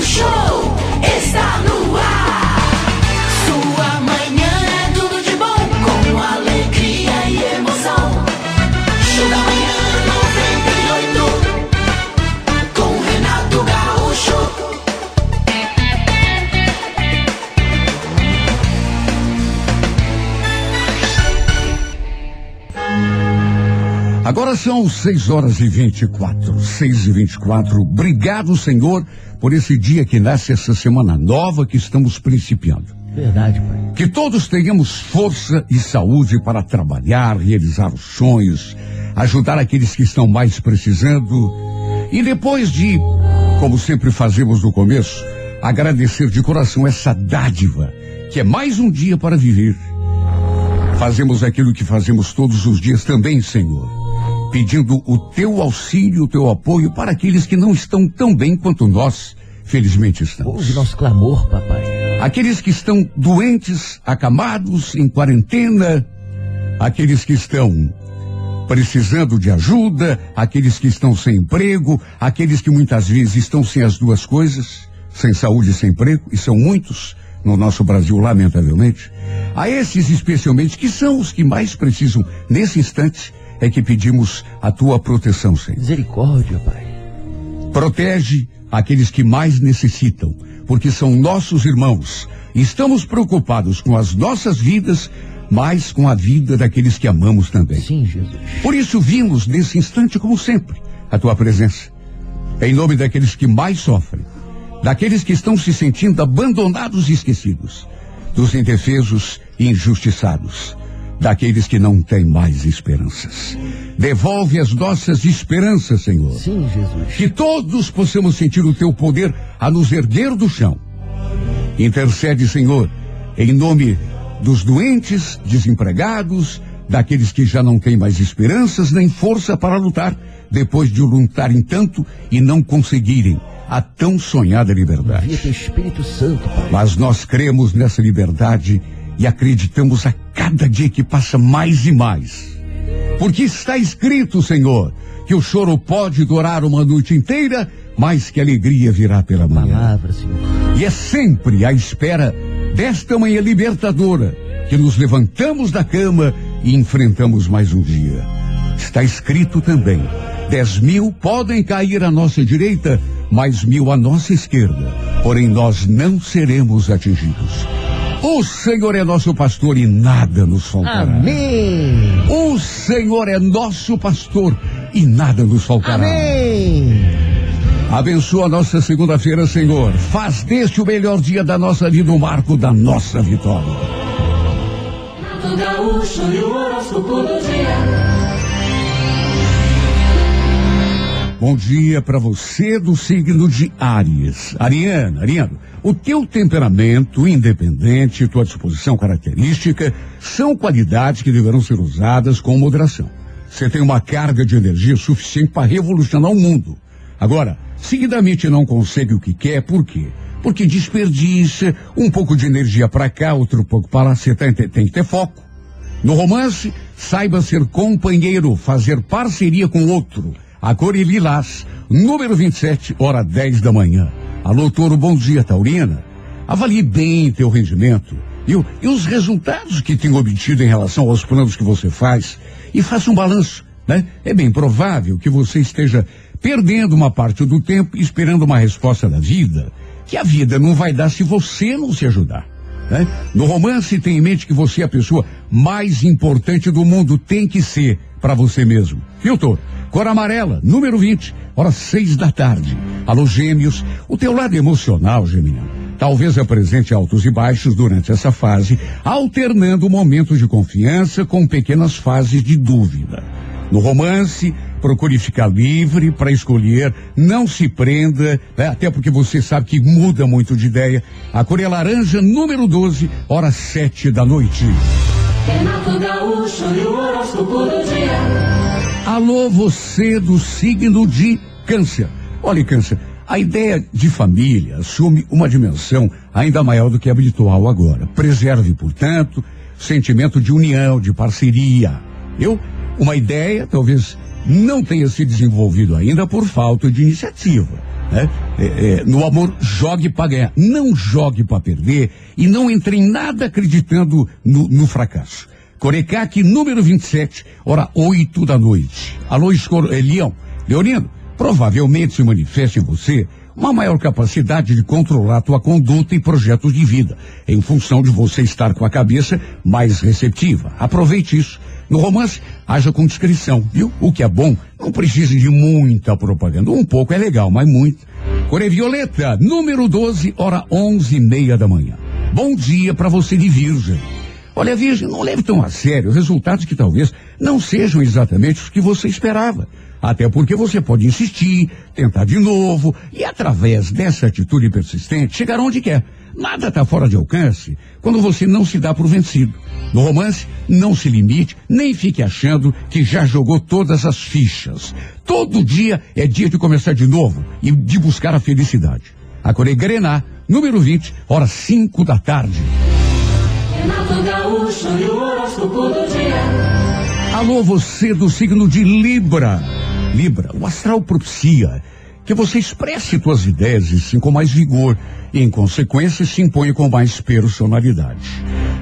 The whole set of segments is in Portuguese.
O show Agora são 6 horas e 24, 6 e 24. Obrigado, Senhor, por esse dia que nasce essa semana nova que estamos principiando. Verdade, pai. Que todos tenhamos força e saúde para trabalhar, realizar os sonhos, ajudar aqueles que estão mais precisando. E depois de, como sempre fazemos no começo, agradecer de coração essa dádiva, que é mais um dia para viver. Fazemos aquilo que fazemos todos os dias também, Senhor. Pedindo o teu auxílio, o teu apoio para aqueles que não estão tão bem quanto nós, felizmente estamos. Ouve nosso clamor, papai. Aqueles que estão doentes, acamados, em quarentena, aqueles que estão precisando de ajuda, aqueles que estão sem emprego, aqueles que muitas vezes estão sem as duas coisas, sem saúde e sem emprego, e são muitos no nosso Brasil, lamentavelmente. A esses especialmente, que são os que mais precisam nesse instante, é que pedimos a tua proteção, Senhor. Misericórdia, pai. Protege aqueles que mais necessitam, porque são nossos irmãos. Estamos preocupados com as nossas vidas, mas com a vida daqueles que amamos também. Sim, Jesus. Por isso vimos nesse instante, como sempre, a tua presença. Em nome daqueles que mais sofrem, daqueles que estão se sentindo abandonados e esquecidos, dos indefesos e injustiçados, daqueles que não têm mais esperanças. Devolve as nossas esperanças, Senhor. Sim, Jesus. Que todos possamos sentir o teu poder a nos erguer do chão. Intercede, Senhor, em nome dos doentes, desempregados, daqueles que já não têm mais esperanças nem força para lutar, depois de lutarem tanto e não conseguirem a tão sonhada liberdade. Santo. Mas nós cremos nessa liberdade e acreditamos a cada dia que passa mais e mais. Porque está escrito, Senhor, que o choro pode durar uma noite inteira, mas que a alegria virá pela manhã. Palavra, Senhor. E é sempre à espera desta manhã libertadora que nos levantamos da cama e enfrentamos mais um dia. Está escrito também: dez mil podem cair à nossa direita, mais mil à nossa esquerda, porém nós não seremos atingidos. O Senhor é nosso pastor e nada nos faltará. Amém. O Senhor é nosso pastor e nada nos faltará. Amém. Abençoa a nossa segunda-feira, Senhor. Faz deste o melhor dia da nossa vida, o marco da nossa vitória. Bom dia para você do signo de Áries. Ariana, Ariano, o teu temperamento independente, tua disposição característica são qualidades que deverão ser usadas com moderação. Você tem uma carga de energia suficiente para revolucionar o mundo. Agora, seguidamente não consegue o que quer, por quê? Porque desperdiça um pouco de energia para cá, outro pouco para lá. Você tem, tem, que ter foco. No romance, saiba ser companheiro, fazer parceria com outro. A cor é lilás, número 27, hora 10 da manhã. Alô, Toro, bom dia, Taurina. Avalie bem teu rendimento e, e os resultados que tem obtido em relação aos planos que você faz e faça um balanço, né? É bem provável que você esteja perdendo uma parte do tempo esperando uma resposta da vida, que a vida não vai dar se você não se ajudar. Né? No romance, tenha em mente que você é a pessoa mais importante do mundo, tem que ser para você mesmo. Viu, Toro? Cor amarela, número 20, horas seis da tarde. Alô, gêmeos, o teu lado emocional, Geminiano, talvez apresente altos e baixos durante essa fase, alternando momentos de confiança com pequenas fases de dúvida. No romance, procure ficar livre para escolher, não se prenda, né? até porque você sabe que muda muito de ideia. A cor é laranja, número 12, horas sete da noite. Renato Gaúcho e o horóscopo do dia. Alô, você do signo de Câncer. Olha, Câncer, a ideia de família assume uma dimensão ainda maior do que a habitual agora. Preserve, portanto, sentimento de união, de parceria. Eu, uma ideia, talvez não tenha se desenvolvido ainda por falta de iniciativa. Né? É, é, no amor, jogue para ganhar. Não jogue para perder e não entre em nada acreditando no, no fracasso. Corecaque, número 27, hora 8 da noite. Alô, Escor é, Leão. Leonino, provavelmente se manifesta em você uma maior capacidade de controlar tua conduta e projetos de vida, em função de você estar com a cabeça mais receptiva. Aproveite isso. No romance, haja com discrição, viu? O que é bom, não precisa de muita propaganda. Um pouco é legal, mas muito. Core Violeta, número 12, hora onze e meia da manhã. Bom dia para você de Virgem. Olha, Virgem, não leve tão a sério resultados que talvez não sejam exatamente os que você esperava. Até porque você pode insistir, tentar de novo e, através dessa atitude persistente, chegar onde quer. Nada está fora de alcance quando você não se dá por vencido. No romance, não se limite, nem fique achando que já jogou todas as fichas. Todo dia é dia de começar de novo e de buscar a felicidade. A Grená, número 20, horas 5 da tarde. Renato Gaúcho e o horóscopo do dia. Alô, você do signo de Libra. Libra, o astral propicia que você expresse suas ideias e sim com mais vigor e, em consequência, se imponha com mais personalidade.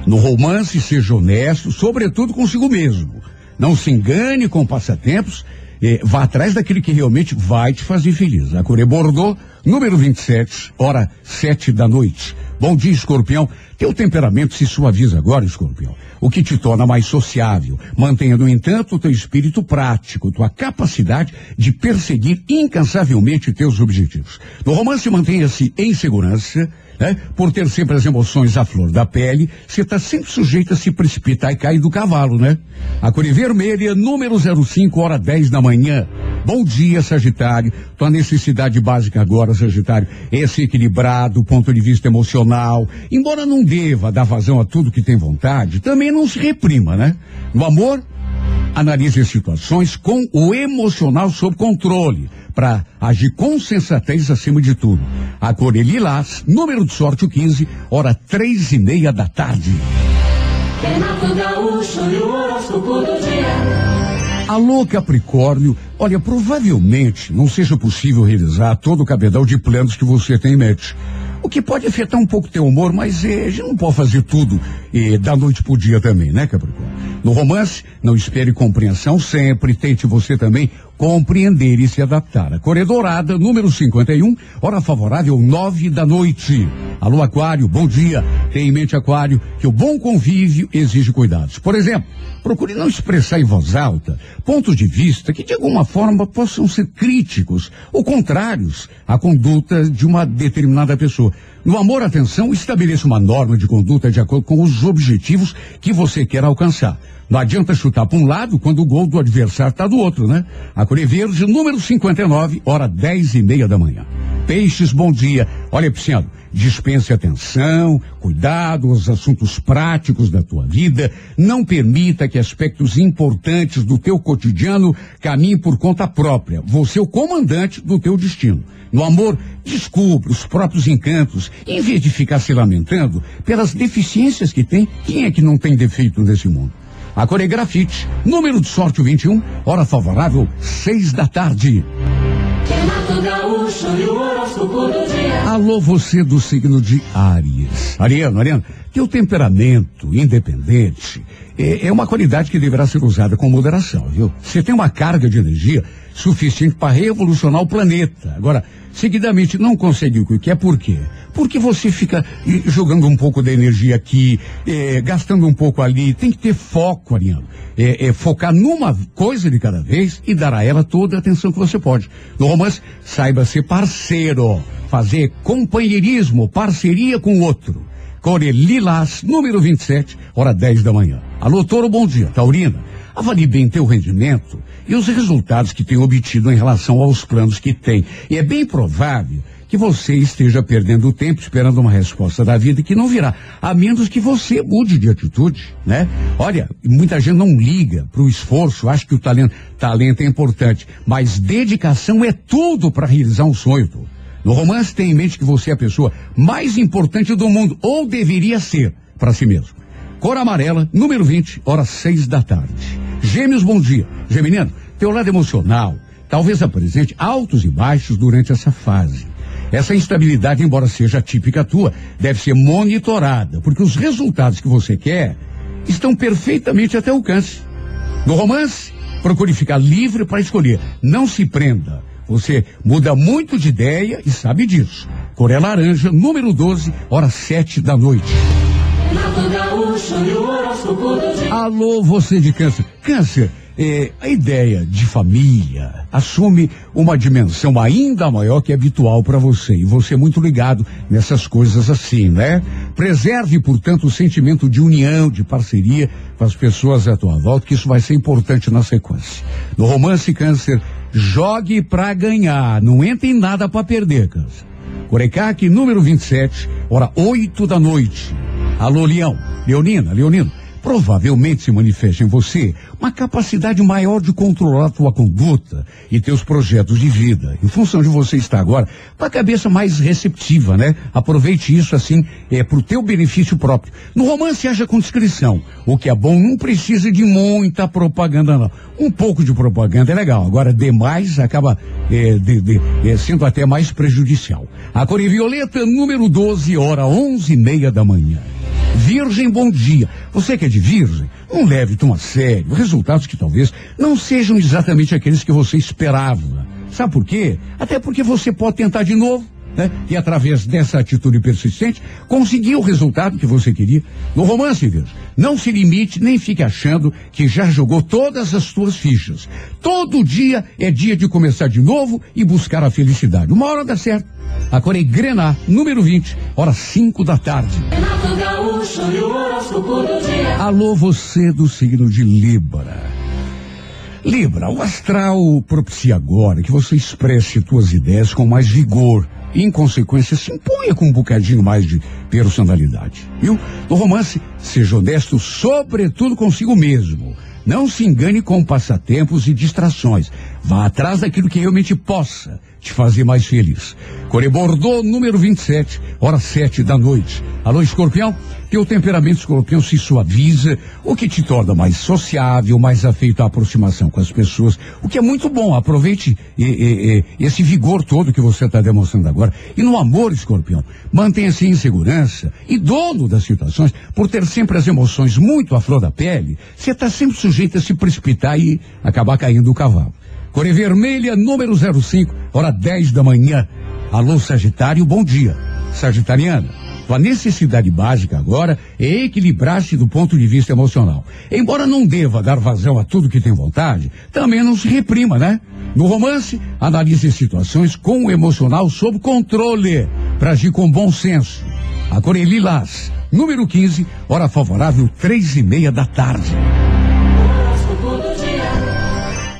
No romance, seja honesto, sobretudo consigo mesmo. Não se engane com passatempos, eh, vá atrás daquele que realmente vai te fazer feliz. A Coré Bordeaux, número 27, hora sete da noite. Bom dia, escorpião. Teu temperamento se suaviza agora, escorpião, o que te torna mais sociável. Mantenha, no entanto, o teu espírito prático, tua capacidade de perseguir incansavelmente teus objetivos. No romance, mantenha-se em segurança, né? Por ter sempre as emoções à flor da pele, você está sempre sujeito a se precipitar e cair do cavalo, né? A cor vermelha, número 05, hora 10 da manhã. Bom dia, Sagitário. Tua necessidade básica agora, Sagitário, é ser equilibrado do ponto de vista emocional. Embora não deva dar vazão a tudo que tem vontade, também não se reprima, né? No amor, analise as situações com o emocional sob controle, para agir com sensatez acima de tudo. A cor é lilás, número de sorte o 15, hora três e meia da tarde. Alô, Capricórnio, olha, provavelmente não seja possível realizar todo o cabedal de planos que você tem em mente. O que pode afetar um pouco teu humor, mas eh, a gente não pode fazer tudo eh, da noite pro dia também, né, Capricórnio? No romance, não espere compreensão sempre, tente você também compreender e se adaptar. A Coré Dourada, número 51, hora favorável, nove da noite. Alô, Aquário, bom dia. Tenha em mente, Aquário, que o bom convívio exige cuidados. Por exemplo, procure não expressar em voz alta pontos de vista que de alguma forma possam ser críticos ou contrários à conduta de uma determinada pessoa. No amor, atenção, estabeleça uma norma de conduta de acordo com os objetivos que você quer alcançar. Não adianta chutar para um lado quando o gol do adversário está do outro, né? A Verde, número 59, hora 10 e meia da manhã. Peixes, bom dia. Olha, Pisciano, dispense atenção, cuidado aos assuntos práticos da tua vida. Não permita que aspectos importantes do teu cotidiano caminhem por conta própria. Você é o comandante do teu destino. No amor, descubra os próprios encantos, em vez de ficar se lamentando pelas deficiências que tem. Quem é que não tem defeito nesse mundo? A Coregrafite, número de sorte o 21, hora favorável, seis da tarde. Renato Gaúcho e o horóscopo do dia. Alô, você do signo de Áries. Ariano, Ariano, teu temperamento independente é, é uma qualidade que deverá ser usada com moderação, viu? Você tem uma carga de energia suficiente para revolucionar o planeta. Agora, seguidamente não consegue o que quer, por quê? Porque você fica eh, jogando um pouco da energia aqui, eh, gastando um pouco ali. Tem que ter foco, Ariano. É, é focar numa coisa de cada vez e dar a ela toda a atenção que você pode. No saiba ser parceiro, fazer companheirismo, parceria com o outro. Core Lilás, número 27, hora 10 da manhã. Alô, Toro, bom dia. Taurina, avalie bem teu rendimento e os resultados que tem obtido em relação aos planos que tem. E é bem provável que você esteja perdendo tempo esperando uma resposta da vida que não virá, a menos que você mude de atitude, né? Olha, muita gente não liga para o esforço, acha que o talento, talento é importante, mas dedicação é tudo para realizar um sonho. No romance, tenha em mente que você é a pessoa mais importante do mundo, ou deveria ser, para si mesmo. Cor amarela, número 20, horas seis da tarde. Gêmeos, bom dia. Geminiano, teu lado emocional talvez apresente altos e baixos durante essa fase. Essa instabilidade, embora seja típica tua, deve ser monitorada, porque os resultados que você quer estão perfeitamente até alcance. No romance, procure ficar livre para escolher. Não se prenda. Você muda muito de ideia e sabe disso. Coré Laranja, número 12, hora 7 da noite. Alô, você de câncer. Câncer, é, a ideia de família assume uma dimensão ainda maior que é habitual para você. E você é muito ligado nessas coisas assim, né? Preserve, portanto, o sentimento de união, de parceria com as pessoas à tua volta, que isso vai ser importante na sequência. No romance câncer, jogue pra ganhar, não entre em nada para perder, câncer. Corecaque, número 27, hora 8 da noite. Alô, Leão. Leonina, Leonino provavelmente se manifesta em você uma capacidade maior de controlar tua conduta e teus projetos de vida. Em função de você estar agora com a cabeça mais receptiva, né? Aproveite isso assim, é pro teu benefício próprio. No romance haja com discrição. O que é bom não precisa de muita propaganda, não. Um pouco de propaganda é legal. Agora, demais acaba é, de, de, é, sendo até mais prejudicial. A cor violeta, número 12, hora onze e meia da manhã. Virgem, bom dia. Você que é de Virgem, não leve tão a sério resultados que talvez não sejam exatamente aqueles que você esperava. Sabe por quê? Até porque você pode tentar de novo. Né? E através dessa atitude persistente, conseguir o resultado que você queria. No romance, Virgem, não se limite nem fique achando que já jogou todas as suas fichas. Todo dia é dia de começar de novo e buscar a felicidade. Uma hora dá certo. A Corei Grená, número 20, hora 5 da tarde. Alô, você do signo de Libra. Libra, o astral propicia agora que você expresse suas ideias com mais vigor. E, em consequência, se imponha com um bocadinho mais de personalidade. Viu? No romance, seja honesto, sobretudo consigo mesmo. Não se engane com passatempos e distrações. Vá atrás daquilo que realmente possa te fazer mais feliz. Core Bordeaux, número 27, hora 7 da noite. Alô, escorpião? Teu temperamento escorpião se suaviza, o que te torna mais sociável, mais afeito à aproximação com as pessoas, o que é muito bom. Aproveite e, e, e, esse vigor todo que você está demonstrando agora. E no amor, escorpião, mantenha-se em segurança e dono das situações, por ter sempre as emoções muito à flor da pele, você está sempre sujeito a se precipitar e acabar caindo do cavalo. Core Vermelha, número 05, hora 10 da manhã. Alô, Sagitário, bom dia. Sagitariana, tua necessidade básica agora é equilibrar-se do ponto de vista emocional. Embora não deva dar vazão a tudo que tem vontade, também não se reprima, né? No romance, analise situações com o emocional sob controle, para agir com bom senso. A Core Lilás, número 15, hora favorável, três e meia da tarde.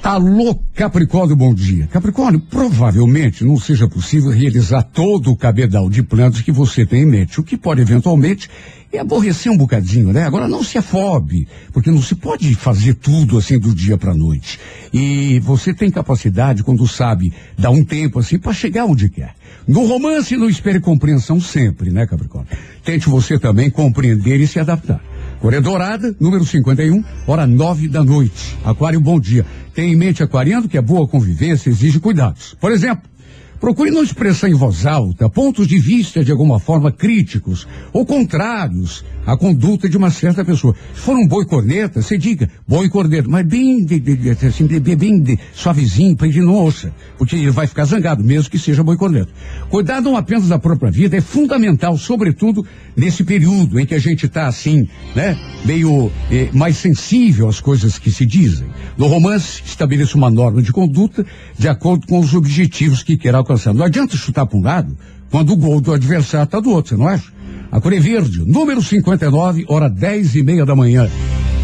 Alô, Capricórnio, bom dia. Capricórnio, provavelmente não seja possível realizar todo o cabedal de planos que você tem em mente, o que pode eventualmente é aborrecer um bocadinho, né? Agora não se afobe, porque não se pode fazer tudo assim do dia para noite. E você tem capacidade, quando sabe, dar um tempo assim para chegar onde quer. No romance, não espere compreensão sempre, né, Capricórnio? Tente você também compreender e se adaptar. Coré Dourada, número 51, hora nove da noite. Aquário, bom dia. Tem em mente, aquariano, que a boa convivência exige cuidados. Por exemplo, Procure não expressar em voz alta pontos de vista de alguma forma críticos ou contrários à conduta de uma certa pessoa. Se for um boi corneta, você diga boi corneta, mas bem, de, de, de, assim, bem de, suavezinho para ele não ouça, porque ele vai ficar zangado, mesmo que seja boi corneta. Cuidar não apenas da própria vida é fundamental, sobretudo nesse período em que a gente está assim, né, meio eh, mais sensível às coisas que se dizem. No romance, estabeleça uma norma de conduta de acordo com os objetivos que quer alcançar. Não adianta chutar para um lado quando o gol do adversário está do outro, você não acha? A Cor é Verde, número 59, hora dez e meia da manhã.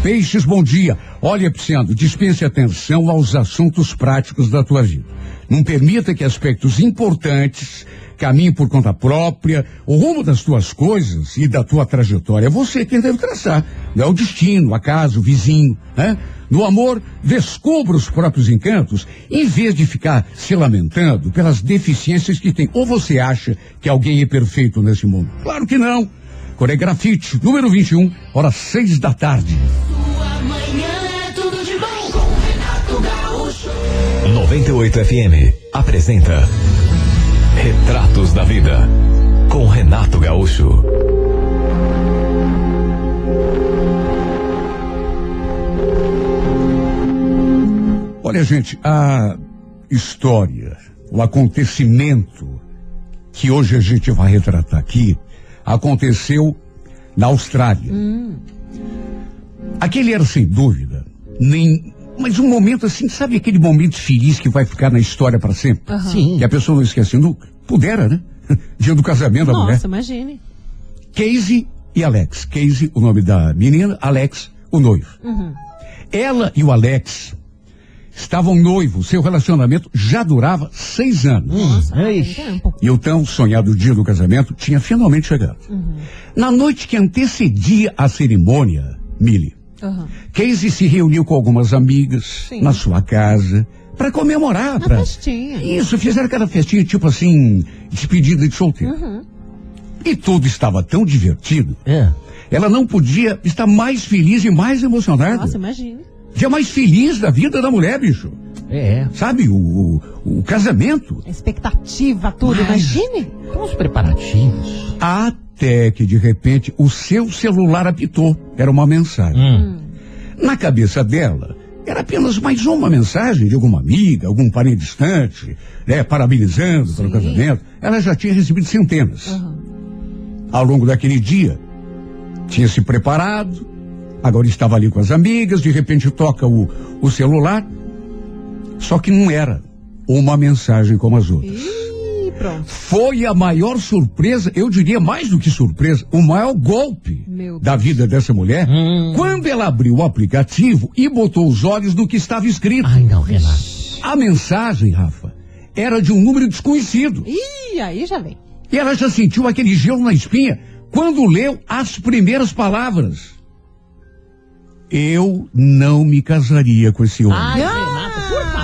Peixes, bom dia. Olha, Pisciano, dispense atenção aos assuntos práticos da tua vida. Não permita que aspectos importantes caminhem por conta própria, o rumo das tuas coisas e da tua trajetória. É você quem deve traçar. Não é o destino, a casa, o vizinho, né? No amor, descubra os próprios encantos, em vez de ficar se lamentando pelas deficiências que tem. Ou você acha que alguém é perfeito nesse mundo? Claro que não. Coregrafite, número 21, hora seis da tarde. Sua manhã é tudo de bom. 98 FM apresenta Retratos da Vida com Renato Gaúcho. Olha, gente, a história, o acontecimento que hoje a gente vai retratar aqui aconteceu na Austrália. Aquele era, sem dúvida, nem. Mas um momento assim, sabe aquele momento feliz que vai ficar na história para sempre? Sim. Que a pessoa não esquece nunca? Pudera, né? Dia do casamento da mulher. Nossa, imagine. Casey e Alex. Casey, o nome da menina, Alex, o noivo. Ela e o Alex estavam noivos, seu relacionamento já durava seis anos. Nossa, tem Ixi. tempo. E o tão sonhado dia do casamento tinha finalmente chegado. Na noite que antecedia a cerimônia, Millie, Aham. Casey se reuniu com algumas amigas Sim. na sua casa para comemorar. Na pra... festinha. Isso, fizeram aquela festinha tipo assim, despedida de solteiro. Uhum. E tudo estava tão divertido. É. Ela não podia estar mais feliz e mais emocionada. Nossa, imagine. Dia mais feliz da vida da mulher, bicho. É. Sabe, o, o, o casamento. A expectativa, tudo, Mas- imagine. Com os preparativos. Até que, de repente, o seu celular apitou. Era uma mensagem. Hum. Na cabeça dela, era apenas mais uma mensagem de alguma amiga, algum parente distante, né, parabenizando pelo Sim. casamento. Ela já tinha recebido centenas. Aham. Ao longo daquele dia, tinha se preparado, agora estava ali com as amigas, de repente toca o, o celular, só que não era uma mensagem como as outras. Ih, pronto. Foi a maior surpresa, eu diria mais do que surpresa, o maior golpe da vida dessa mulher, Hum. quando ela abriu o aplicativo e botou os olhos no que estava escrito. Ai, não, Renato. A mensagem, Rafa, era de um número desconhecido. Ih, aí já vem. E ela já sentiu aquele gelo na espinha quando leu as primeiras palavras. Eu não me casaria com esse homem. Ai,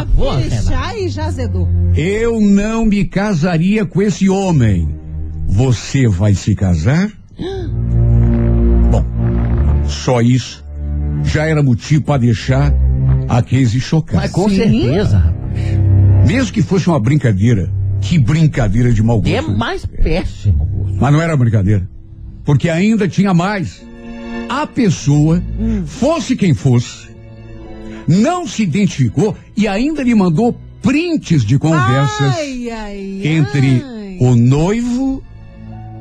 Ixi, Renato. aí já azedou. Eu não me casaria com esse homem. Você vai se casar? Bom, só isso já era motivo para deixar a Casey chocada. Mas com Sim. certeza, rapaz. Mesmo que fosse uma brincadeira, que brincadeira de mau gosto. É mais péssimo, gosto. Mas não era brincadeira. Porque ainda tinha mais. A pessoa, fosse quem fosse, não se identificou e ainda lhe mandou prints de conversas Ai, ai, entre ai. o noivo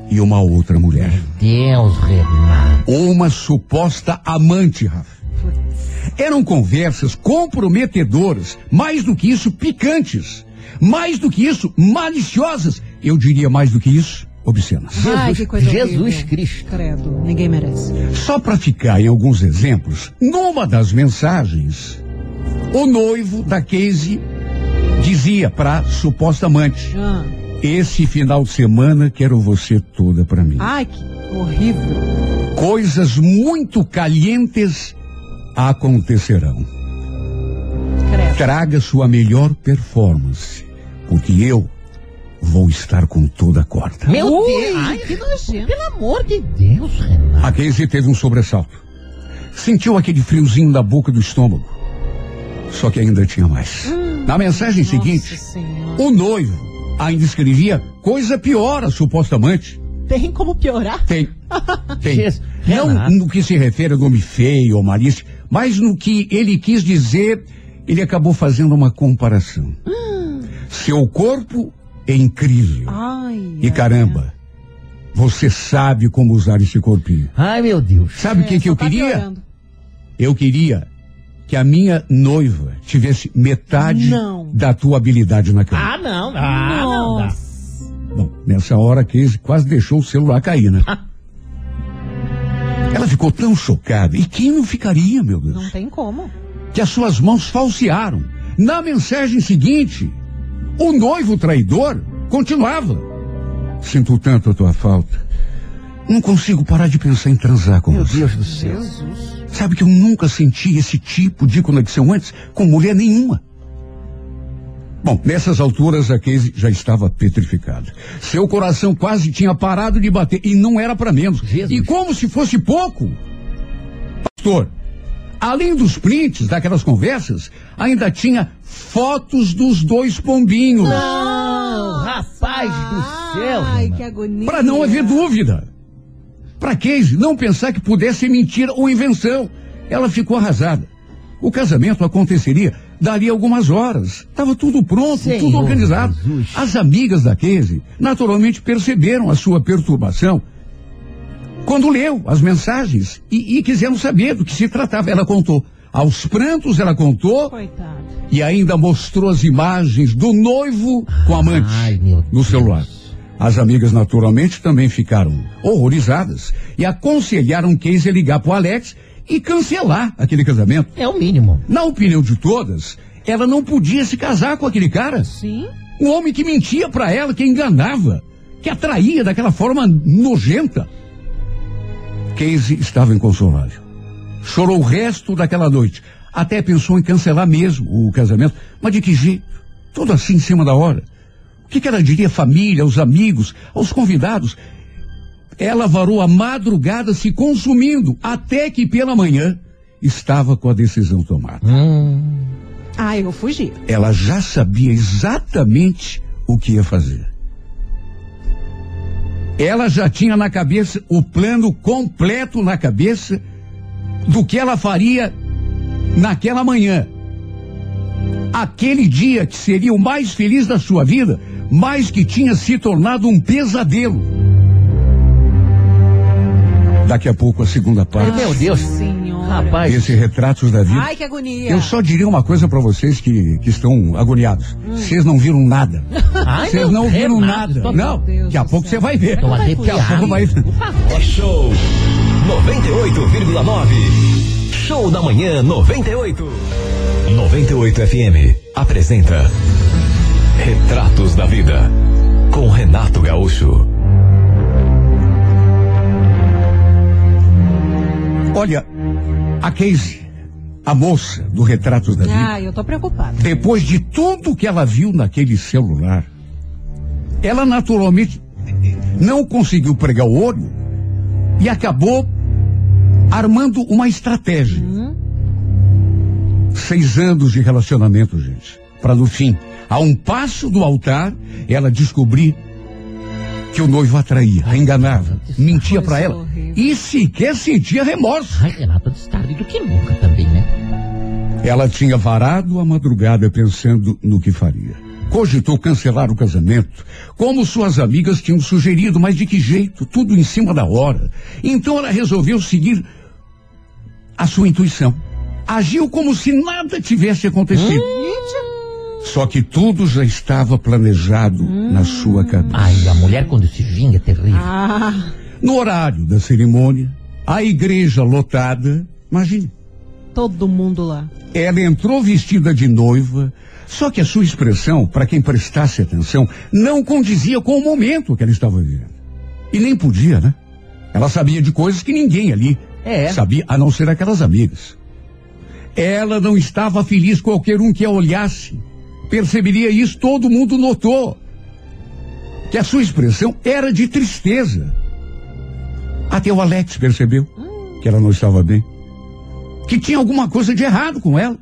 e uma outra mulher. Deus, Renato. Uma suposta amante, Rafa. Eram conversas comprometedoras, mais do que isso, picantes. Mais do que isso, maliciosas. Eu diria mais do que isso, obscenas. Ai, Jesus horrível. Cristo. Credo, ninguém merece. Só para ficar em alguns exemplos, numa das mensagens, o noivo da Casey dizia para suposta amante: Ah. Esse final de semana quero você toda para mim. Ai, que horrível. Coisas muito calientes acontecerão. Credo. Traga sua melhor performance, porque eu vou estar com toda a corda. Meu Ui, Deus. Ai, que nojento. pelo amor de Deus, Renato. A Casey teve um sobressalto. Sentiu aquele friozinho na boca do estômago. Só que ainda tinha mais. Na mensagem seguinte, Senhora. o noivo ainda escrevia coisa pior a suposta amante. Tem como piorar? Tem. Tem. Jesus, Não Renato. no que se refere a nome feio ou malícia, mas no que ele quis dizer, ele acabou fazendo uma comparação. Seu corpo é incrível. Ai. E ai, caramba, você sabe como usar esse corpinho. Ai, meu Deus. Sabe o que, É, que só eu tá queria? piorando. Eu queria que a minha noiva tivesse metade Não. da tua habilidade na cama. Ah, não. Ah, não dá. Nossa. Bom, nessa hora a Casey quase deixou o celular cair, né? Ela ficou tão chocada. E quem não ficaria, meu Deus? Não tem como. Que as suas mãos falsearam. Na mensagem seguinte, o noivo traidor continuava. Sinto tanto a tua falta. Não consigo parar de pensar em transar com Meu você. Deus do céu. Jesus. Sabe que eu nunca senti esse tipo de conexão antes com mulher nenhuma. Bom, nessas alturas a Casey já estava petrificada. Seu coração quase tinha parado de bater e não era para menos. Jesus. E como se fosse pouco, pastor, Além dos prints daquelas conversas, ainda tinha fotos dos dois pombinhos. Não, rapaz do céu. Ai, que agonia. Para não haver dúvida. Para Casey não pensar que pudesse ser mentira ou invenção. Ela ficou arrasada. O casamento aconteceria dali a algumas horas. Estava tudo pronto, Senhor tudo organizado. Jesus. As amigas da Casey naturalmente perceberam a sua perturbação quando leu as mensagens e, e quiseram saber do que se tratava. Ela contou. Aos prantos ela contou Coitado. e ainda mostrou as imagens do noivo com a amante Ai, no Deus. celular. As amigas, naturalmente, também ficaram horrorizadas e aconselharam Casey ligar pro Alex e cancelar aquele casamento. É o mínimo. Na opinião de todas, ela não podia se casar com aquele cara. Sim? Um homem que mentia pra ela, que enganava, que atraía daquela forma nojenta. Casey estava inconsolável. Chorou o resto daquela noite. Até pensou em cancelar mesmo o casamento. Mas de que jeito? Tudo assim em cima da hora. O que, que ela diria à família, aos amigos, aos convidados? Ela varou a madrugada se consumindo, até que pela manhã estava com a decisão tomada. Hum, Ah, eu fugi. Ela já sabia exatamente o que ia fazer. Ela já tinha na cabeça o plano completo na cabeça do que ela faria naquela manhã. Aquele dia que seria o mais feliz da sua vida, mas que tinha se tornado um pesadelo. Daqui a pouco a segunda parte. meu Deus. Senhora. rapaz. Esse Retratos da Vida. Ai, que agonia. Eu só diria uma coisa pra vocês que, que estão agoniados. Vocês não viram nada. Ai, Vocês não viram Renato, nada. tô- Não, Deus daqui a pouco você vai ver. Tô Daqui a pouco vai ver. Por favor. É show 98,9. Show da manhã 98. 98 FM apresenta Retratos da Vida com Renato Gaúcho. Olha, a Casey, a moça do Retratos da Vida, Ah, eu tô preocupada. depois de tudo que ela viu naquele celular, ela naturalmente não conseguiu pregar o olho e acabou armando uma estratégia. Seis anos de relacionamento, gente. Para no fim, a um passo do altar, ela descobrir que o noivo a traía, a enganava, mentia para ela e sequer sentia remorso. Ai, Renato, antes tarde do que nunca também, né? Ela tinha varado a madrugada pensando no que faria. Cogitou cancelar o casamento, como suas amigas tinham sugerido, mas de que jeito? Tudo em cima da hora. Então ela resolveu seguir a sua intuição. Agiu como se nada tivesse acontecido. Só que tudo já estava planejado na sua cabeça. Ai, a mulher quando se vinga é terrível. Ah, No horário da cerimônia, a igreja lotada, imagine, todo mundo lá. Ela entrou vestida de noiva, só que a sua expressão, para quem prestasse atenção, não condizia com o momento que ela estava vivendo. E nem podia, né? Ela sabia de coisas que ninguém ali É. sabia, a não ser aquelas amigas. Ela não estava feliz, qualquer um que a olhasse. Perceberia isso, todo mundo notou. Que a sua expressão era de tristeza. Até o Alex percebeu que ela não estava bem que tinha alguma coisa de errado com ela.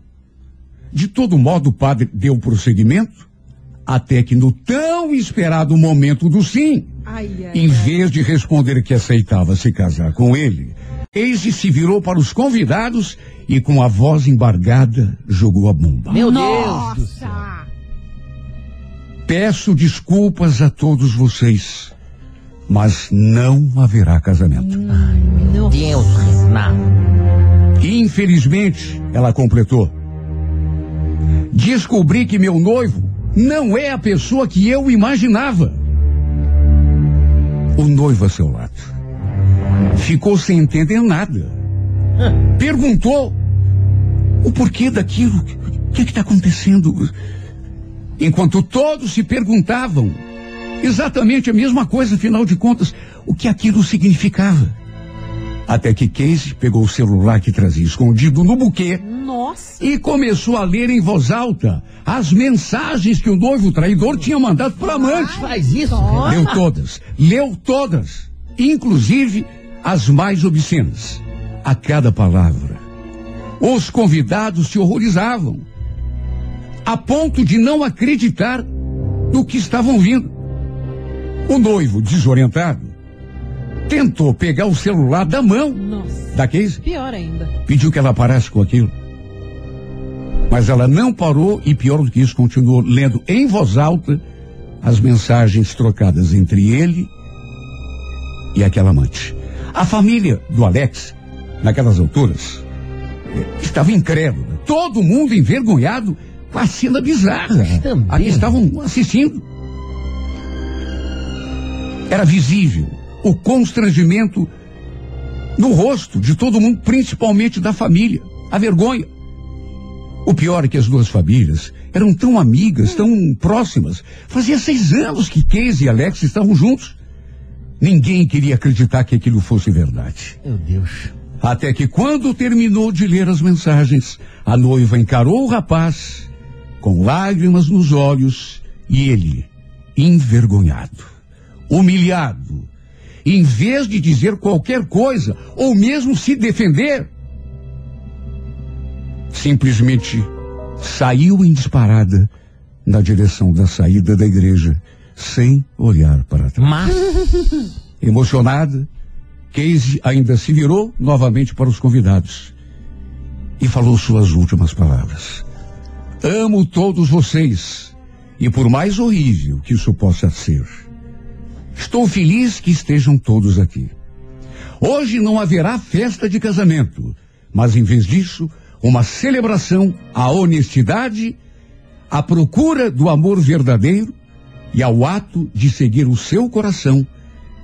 De todo modo, o padre deu prosseguimento, até que no tão esperado momento do sim, Ai, ai, em ai. vez de responder que aceitava se casar com ele, Eise se virou para os convidados e, com a voz embargada, jogou a bomba. Meu Deus do céu. Nossa! Peço desculpas a todos vocês, mas não haverá casamento. Não. Deus, Renato. Infelizmente, ela completou. Descobri que meu noivo não é a pessoa que eu imaginava. O noivo a seu lado ficou sem entender nada. Perguntou o porquê daquilo. O que está acontecendo? Enquanto todos se perguntavam exatamente a mesma coisa, afinal de contas, o que aquilo significava. Até que Casey pegou o celular que trazia escondido no buquê Nossa! e começou a ler em voz alta as mensagens que o noivo traidor tinha mandado para amante. Faz isso. Leu todas, leu todas, inclusive as mais obscenas. A cada palavra, Os convidados se horrorizavam, a ponto de não acreditar no que estavam vindo. O noivo, desorientado, tentou pegar o celular da mão Nossa. da Casey, Pior ainda. pediu que ela parasse com aquilo. Mas ela não parou e, pior do que isso, continuou lendo em voz alta as mensagens trocadas entre ele e aquela amante. A família do Alex, naquelas alturas, eh, estava incrédula. Todo mundo envergonhado com a cena bizarra Também. a que estavam assistindo. Era visível o constrangimento no rosto de todo mundo, principalmente da família. A vergonha. O pior é que as duas famílias eram tão amigas, tão próximas. Fazia seis anos que Casey e Alex estavam juntos. Ninguém queria acreditar que aquilo fosse verdade. Meu Deus. Até que quando terminou de ler as mensagens, a noiva encarou o rapaz com lágrimas nos olhos e ele, envergonhado, humilhado, em vez de dizer qualquer coisa ou mesmo se defender, simplesmente saiu em disparada na direção da saída da igreja, sem olhar para trás. Mas, Emocionada, Casey ainda se virou novamente para os convidados e falou suas últimas palavras. Amo todos vocês e por mais horrível que isso possa ser, estou feliz que estejam todos aqui. Hoje não haverá festa de casamento, mas em vez disso, uma celebração à honestidade, à procura do amor verdadeiro e ao ato de seguir o seu coração,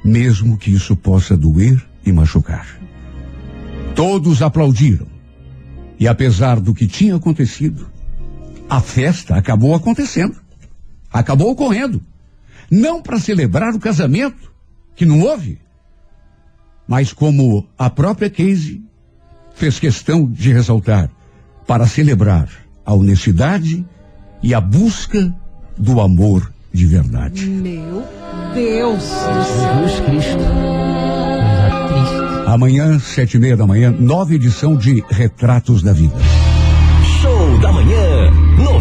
mesmo que isso possa doer e machucar. Todos aplaudiram. E apesar do que tinha acontecido, a festa acabou acontecendo. Acabou ocorrendo. Não para celebrar o casamento, que não houve, mas como a própria Casey fez questão de ressaltar, para celebrar a honestidade e a busca do amor de verdade. Meu Deus. Jesus Cristo. Amanhã, sete e meia da manhã, nova edição de Retratos da Vida. Show da manhã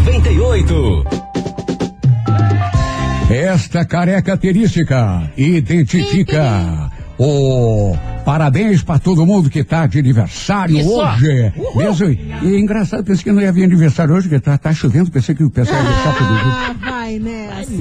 98. Esta característica identifica o parabéns para todo mundo que tá de aniversário Isso. hoje. Mesmo, e é engraçado, pensei que não ia vir aniversário hoje, porque tá, tá chovendo, pensei que o pessoal ia deixar dia.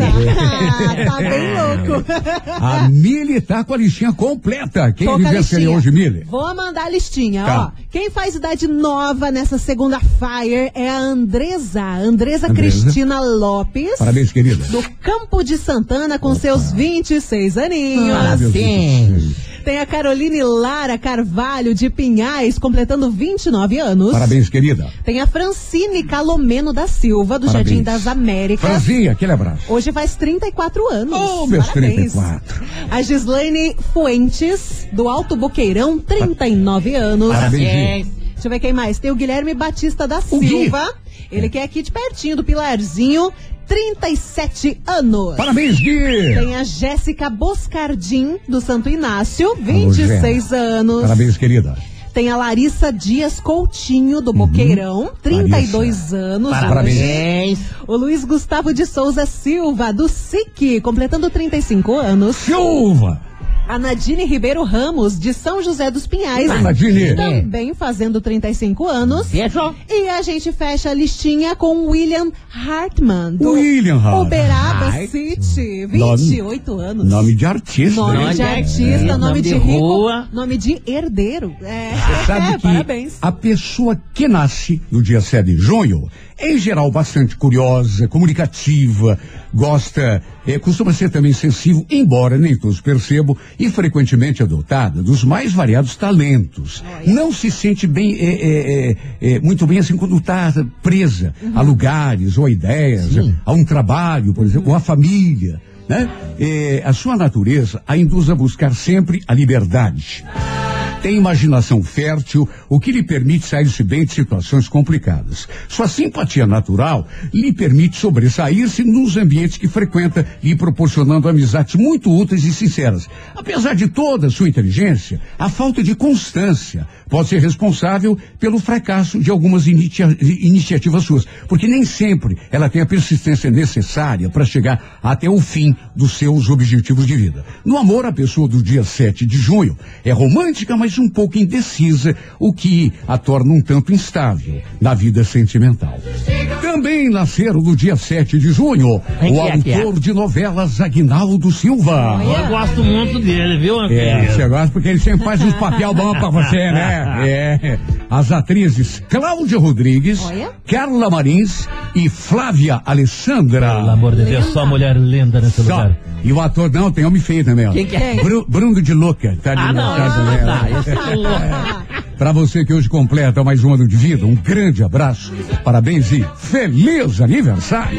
Ah. Ah, tá bem louco. A Mili tá com a listinha completa. Quem aniversaria hoje, Mili? Vou mandar a listinha, Tá. ó. Quem faz idade nova nessa segunda Fire é a Andresa. Andresa, Andresa. Cristina Lopes. Parabéns, querida. Do Campo de Santana com seus 26 aninhos. Ah, Parabéns. céu. Tem a Caroline Lara Carvalho de Pinhais, completando 29 anos. Parabéns, querida. Tem a Francine Calomeno da Silva, do Parabéns. Jardim das Américas. Franzinha, aquele abraço. Hoje faz 34 anos. Oh, meus Parabéns. 34. A Gislaine Fuentes, do Alto Boqueirão, 39 anos. Parabéns. Gi. Deixa eu ver quem mais. Tem o Guilherme Batista da O Gui. Silva. Ele que é aqui de pertinho do Pilarzinho, 37 anos. Parabéns, Gui. Tem a Jéssica Boscardim, do Santo Inácio, 26 anos. Parabéns, querida. Tem a Larissa Dias Coutinho, do Boqueirão, 32 Larissa. anos. Parabéns. Parabéns. O Luiz Gustavo de Souza Silva, do SIC, completando 35 anos. Chuva. A Nadine Ribeiro Ramos, de São José dos Pinhais, Nadine. também fazendo 35 anos. Beijo. E a gente fecha a listinha com William Hartman, do William Hart- Uberaba Hart- City, 28 anos. Nome de artista. Nome né? de artista, é, nome, nome de, rico, rua. nome de herdeiro. É, Sabe que parabéns. a pessoa que nasce no dia 7 de junho é, em geral, bastante curiosa, comunicativa, gosta, eh, costuma ser também sensível, embora nem todos percebam, e frequentemente é dotada dos mais variados talentos. Não se sente bem, eh, eh, muito bem assim quando está presa a lugares ou a ideias, a um trabalho, por exemplo, ou a família. Né? A sua natureza a induz a buscar sempre a liberdade tem imaginação fértil, o que lhe permite sair-se bem de situações complicadas. Sua simpatia natural lhe permite sobressair-se nos ambientes que frequenta, lhe proporcionando amizades muito úteis e sinceras. Apesar de toda a sua inteligência, a falta de constância pode ser responsável pelo fracasso de algumas inicia- iniciativas suas, porque nem sempre ela tem a persistência necessária para chegar até o fim dos seus objetivos de vida. No amor, a pessoa do dia 7 de junho é romântica, mas um pouco indecisa, o que a torna um tanto instável na vida sentimental. Também nasceram no dia 7 de junho Quem o é que é? autor de novelas Aguinaldo Silva. Eu gosto muito dele, viu, É, querido? você gosta porque ele sempre faz uns papel bom pra você, né? É. As atrizes Cláudia Rodrigues, Olha. Carla Marins e Flávia Alessandra. Pelo amor de Deus, só mulher linda nesse Só. lugar. E o ator, não, tem homem feio também, ó. Quem que é? Bru- Bruno de Luca. Tá ali Ah, no não, caso, ah, tá, esse é. Pra você que hoje completa mais um ano de vida, um grande abraço, parabéns e feliz aniversário.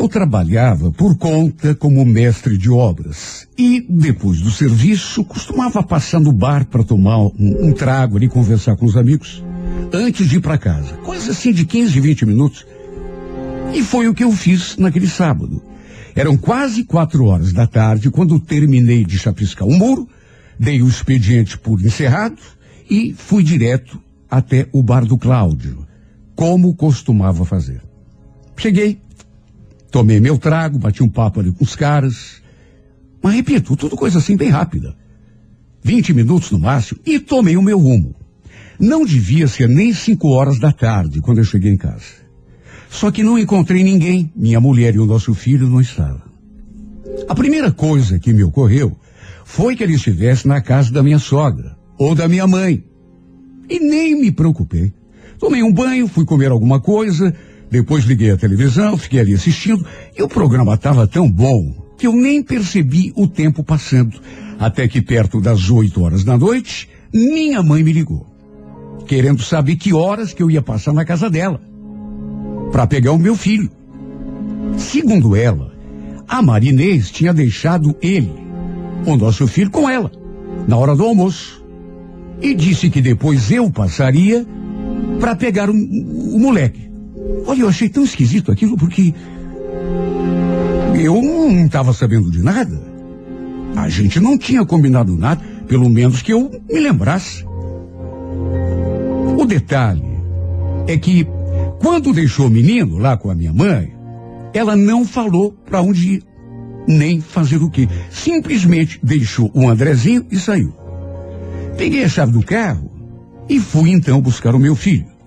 Eu trabalhava por conta como mestre de obras e, depois do serviço, costumava passar no bar para tomar um, um trago ali conversar com os amigos antes de ir para casa. Coisa assim de 15, 20 minutos. E foi o que eu fiz naquele sábado. Eram quase quatro horas da tarde quando terminei de chapiscar o muro, dei o expediente por encerrado e fui direto até o bar do Cláudio, como costumava fazer. Cheguei, Tomei meu trago, bati um papo ali com os caras. Mas repito, tudo coisa assim bem rápida. 20 minutos no máximo e tomei o meu rumo. Não devia ser nem cinco horas da tarde quando eu cheguei em casa. Só que não encontrei ninguém. Minha mulher e o nosso filho não estavam. A primeira coisa que me ocorreu foi que ele estivesse na casa da minha sogra ou da minha mãe. E nem me preocupei. Tomei um banho, fui comer alguma coisa, depois liguei a televisão, fiquei ali assistindo, e o programa estava tão bom que eu nem percebi o tempo passando. Até que perto das 8 horas da noite, minha mãe me ligou, querendo saber que horas que eu ia passar na casa dela, para pegar o meu filho. Segundo ela, a Marinês tinha deixado ele, o nosso filho, com ela, na hora do almoço. E disse que depois eu passaria para pegar o, o moleque. Olha, eu achei tão esquisito aquilo porque eu não estava sabendo de nada. A gente não tinha combinado nada, pelo menos que eu me lembrasse. O detalhe é que quando deixou o menino lá com a minha mãe, ela não falou para onde ir, nem fazer o quê. Simplesmente deixou o Andrezinho e saiu. Peguei a chave do carro e fui então buscar o meu filho.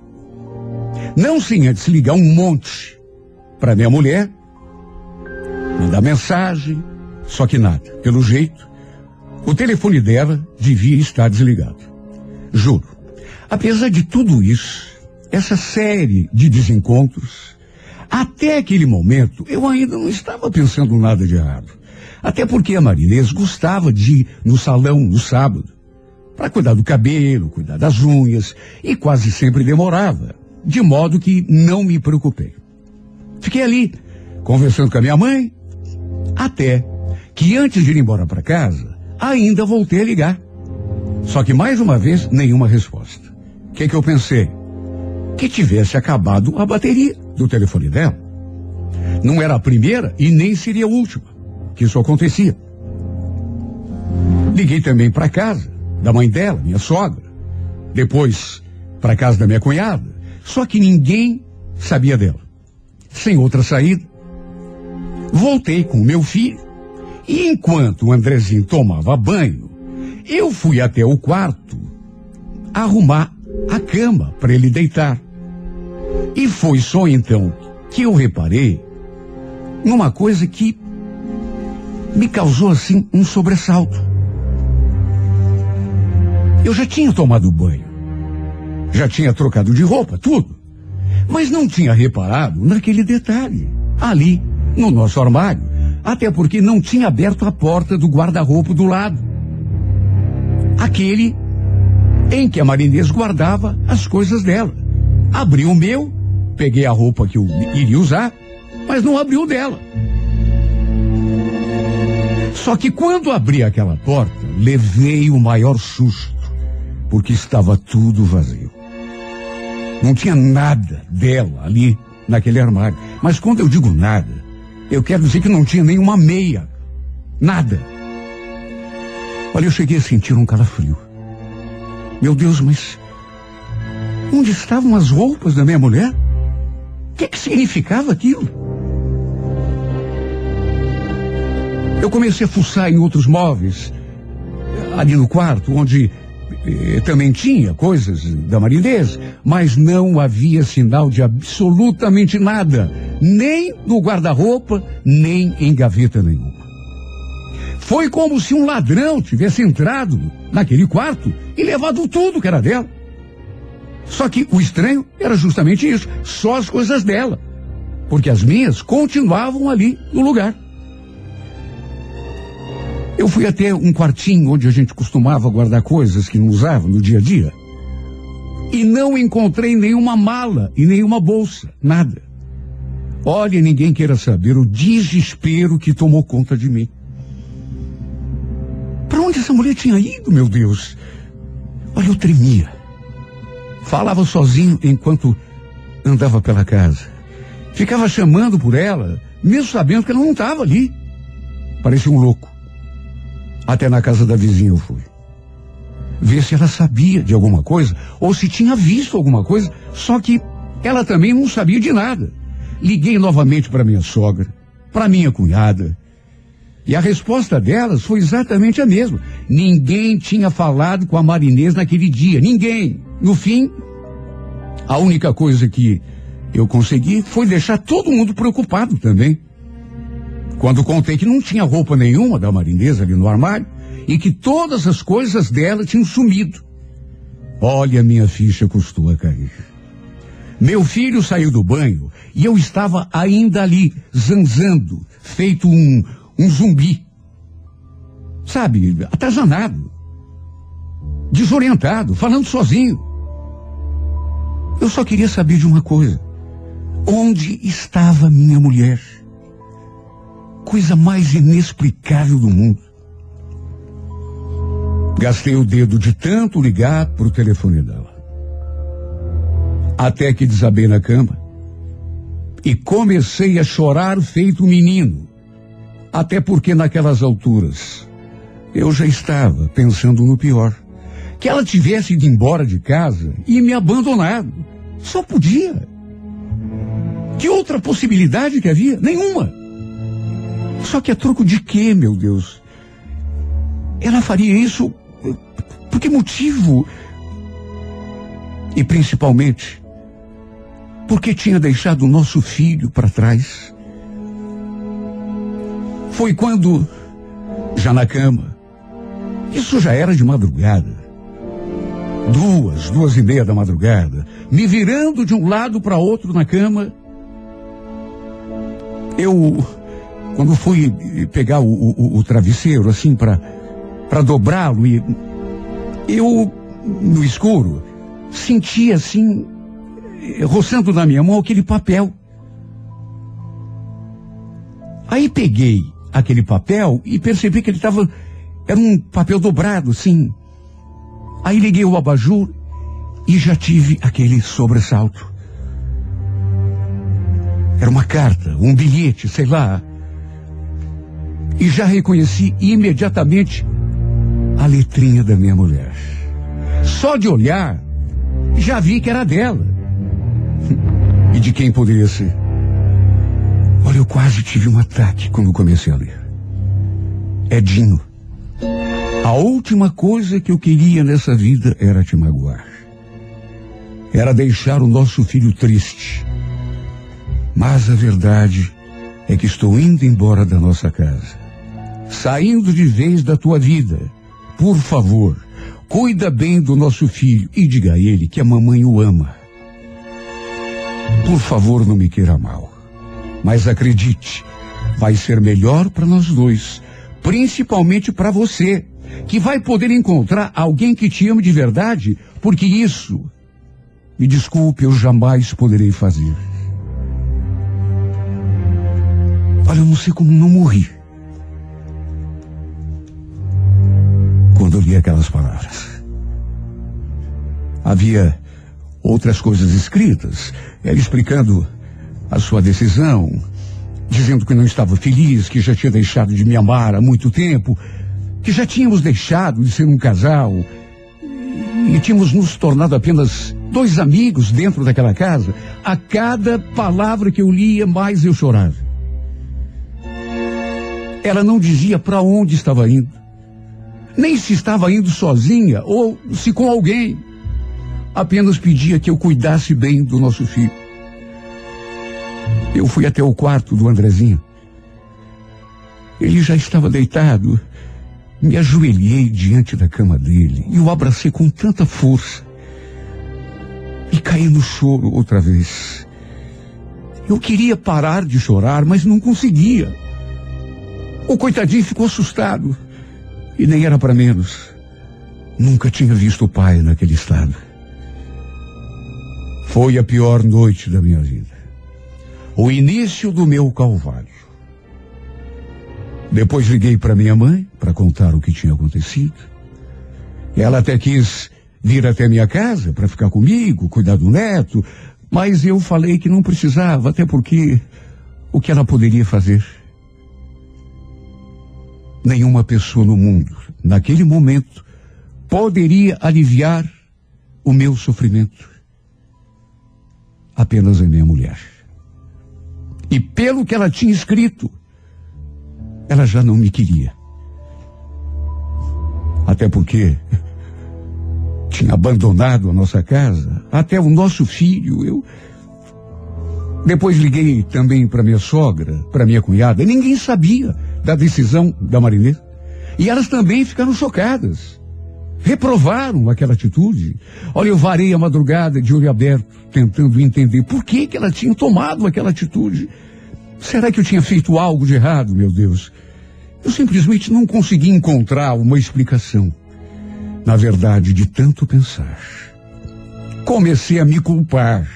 Não sem antes ligar um monte para minha mulher, mandar mensagem, só que nada. Pelo jeito, o telefone dela devia estar desligado. Juro. Apesar de tudo isso, essa série de desencontros, até aquele momento eu ainda não estava pensando nada de errado. Até porque a Marinês gostava de ir no salão no sábado para cuidar do cabelo, cuidar das unhas e quase sempre demorava, de modo que não me preocupei. Fiquei ali conversando com a minha mãe, até que antes de ir embora para casa, ainda voltei a ligar. Só que mais uma vez, nenhuma resposta. O que, que eu pensei? Que tivesse acabado a bateria do telefone dela. Não era a primeira e nem seria a última que isso acontecia. Liguei também para casa da mãe dela, minha sogra. Depois para casa da minha cunhada. Só que ninguém sabia dela. Sem outra saída, voltei com meu filho. E enquanto o Andrezinho tomava banho, eu fui até o quarto arrumar a cama para ele deitar. E foi só então que eu reparei numa coisa que me causou assim um sobressalto. Eu já tinha tomado banho, já tinha trocado de roupa, tudo, mas não tinha reparado naquele detalhe, ali, no nosso armário, até porque não tinha aberto a porta do guarda-roupa do lado. Aquele em que a Marinês guardava as coisas dela. Abri o meu, peguei a roupa que eu iria usar, mas não abri o dela. Só que quando abri aquela porta, levei o maior susto, porque estava tudo vazio. Não tinha nada dela ali naquele armário. Mas quando eu digo nada, eu quero dizer que não tinha nenhuma meia. Nada. Olha, eu cheguei a sentir um calafrio. Meu Deus, mas onde estavam as roupas da minha mulher? O que, que significava aquilo? Eu comecei a fuçar em outros móveis, ali no quarto, onde também tinha coisas da marinês, mas não havia sinal de absolutamente nada, nem no guarda-roupa, nem em gaveta nenhuma. Foi como se um ladrão tivesse entrado naquele quarto e levado tudo que era dela. Só que o estranho era justamente isso, só as coisas dela. Porque as minhas continuavam ali no lugar. Eu fui até um quartinho onde a gente costumava guardar coisas que não usava no dia a dia. E não encontrei nenhuma mala e nenhuma bolsa, nada. Olha, ninguém queira saber o desespero que tomou conta de mim. Para onde essa mulher tinha ido, meu Deus? Olha, eu tremia. Falava sozinho enquanto andava pela casa. Ficava chamando por ela, mesmo sabendo que ela não estava ali. Parecia um louco. Até na casa da vizinha eu fui. Ver se ela sabia de alguma coisa ou se tinha visto alguma coisa, só que ela também não sabia de nada. Liguei novamente para minha sogra, para minha cunhada. E a resposta delas foi exatamente a mesma. Ninguém tinha falado com a Marinês naquele dia. Ninguém. No fim, a única coisa que eu consegui foi deixar todo mundo preocupado também. Quando contei que não tinha roupa nenhuma da marinesa ali no armário e que todas as coisas dela tinham sumido. Olha, minha ficha custou a cair. Meu filho saiu do banho e eu estava ainda ali, zanzando, feito um, um zumbi. Sabe, atazanado. Desorientado, falando sozinho. Eu só queria saber de uma coisa. Onde estava minha mulher? Coisa mais inexplicável do mundo. Gastei o dedo de tanto ligar para o telefone dela. Até que desabei na cama e comecei a chorar feito um menino. Até porque naquelas alturas eu já estava pensando no pior. Que ela tivesse ido embora de casa e me abandonado. Só podia. Que outra possibilidade que havia? Nenhuma. Só que a troco de quê, meu Deus? Ela faria isso por que motivo? E principalmente, porque tinha deixado o nosso filho para trás. Foi quando, já na cama, isso já era de madrugada, duas, duas e meia da madrugada, me virando de um lado para outro na cama, eu, quando fui pegar o, o, o travesseiro assim para dobrá-lo e eu no escuro senti assim roçando na minha mão aquele papel. Aí peguei aquele papel e percebi que ele estava era um papel dobrado, sim. Aí liguei o abajur e já tive aquele sobressalto. Era uma carta, um bilhete, sei lá. E já reconheci imediatamente a letrinha da minha mulher. Só de olhar, já vi que era dela. E de quem poderia ser? Olha, eu quase tive um ataque quando comecei a ler. Edinho. A última coisa que eu queria nessa vida era te magoar. Era deixar o nosso filho triste. Mas a verdade é que estou indo embora da nossa casa. Saindo de vez da tua vida. Por favor, cuida bem do nosso filho e diga a ele que a mamãe o ama. Por favor, não me queira mal. Mas acredite, vai ser melhor para nós dois, principalmente para você, que vai poder encontrar alguém que te ame de verdade, porque isso, me desculpe, eu jamais poderei fazer. Olha, eu não sei como não morri. Aquelas palavras. Havia outras coisas escritas, ela explicando a sua decisão, dizendo que não estava feliz, que já tinha deixado de me amar há muito tempo, que já tínhamos deixado de ser um casal e tínhamos nos tornado apenas dois amigos dentro daquela casa. A cada palavra que eu lia, mais eu chorava. Ela não dizia para onde estava indo, nem se estava indo sozinha ou se com alguém. Apenas pedia que eu cuidasse bem do nosso filho. Eu fui até o quarto do Andrezinho. Ele já estava deitado. Me ajoelhei diante da cama dele e o abracei com tanta força. E caí no choro outra vez. Eu queria parar de chorar, mas não conseguia. O coitadinho ficou assustado. E nem era para menos. Nunca tinha visto o pai naquele estado. Foi a pior noite da minha vida. O início do meu calvário. Depois liguei para minha mãe para contar o que tinha acontecido. Ela até quis vir até minha casa para ficar comigo, cuidar do neto, mas eu falei que não precisava, até porque o que ela poderia fazer? Nenhuma pessoa no mundo, naquele momento, poderia aliviar o meu sofrimento. Apenas a minha mulher. E pelo que ela tinha escrito, ela já não me queria. Até porque tinha abandonado a nossa casa, até o nosso filho. Eu depois liguei também para minha sogra, para minha cunhada. Ninguém sabia da decisão da Marinês. E elas também ficaram chocadas. Reprovaram aquela atitude. Olha, eu varei a madrugada de olho aberto, tentando entender por que, que ela tinha tomado aquela atitude. Será que eu tinha feito algo de errado, meu Deus? Eu simplesmente não consegui encontrar uma explicação. Na verdade, de tanto pensar, comecei a me culpar.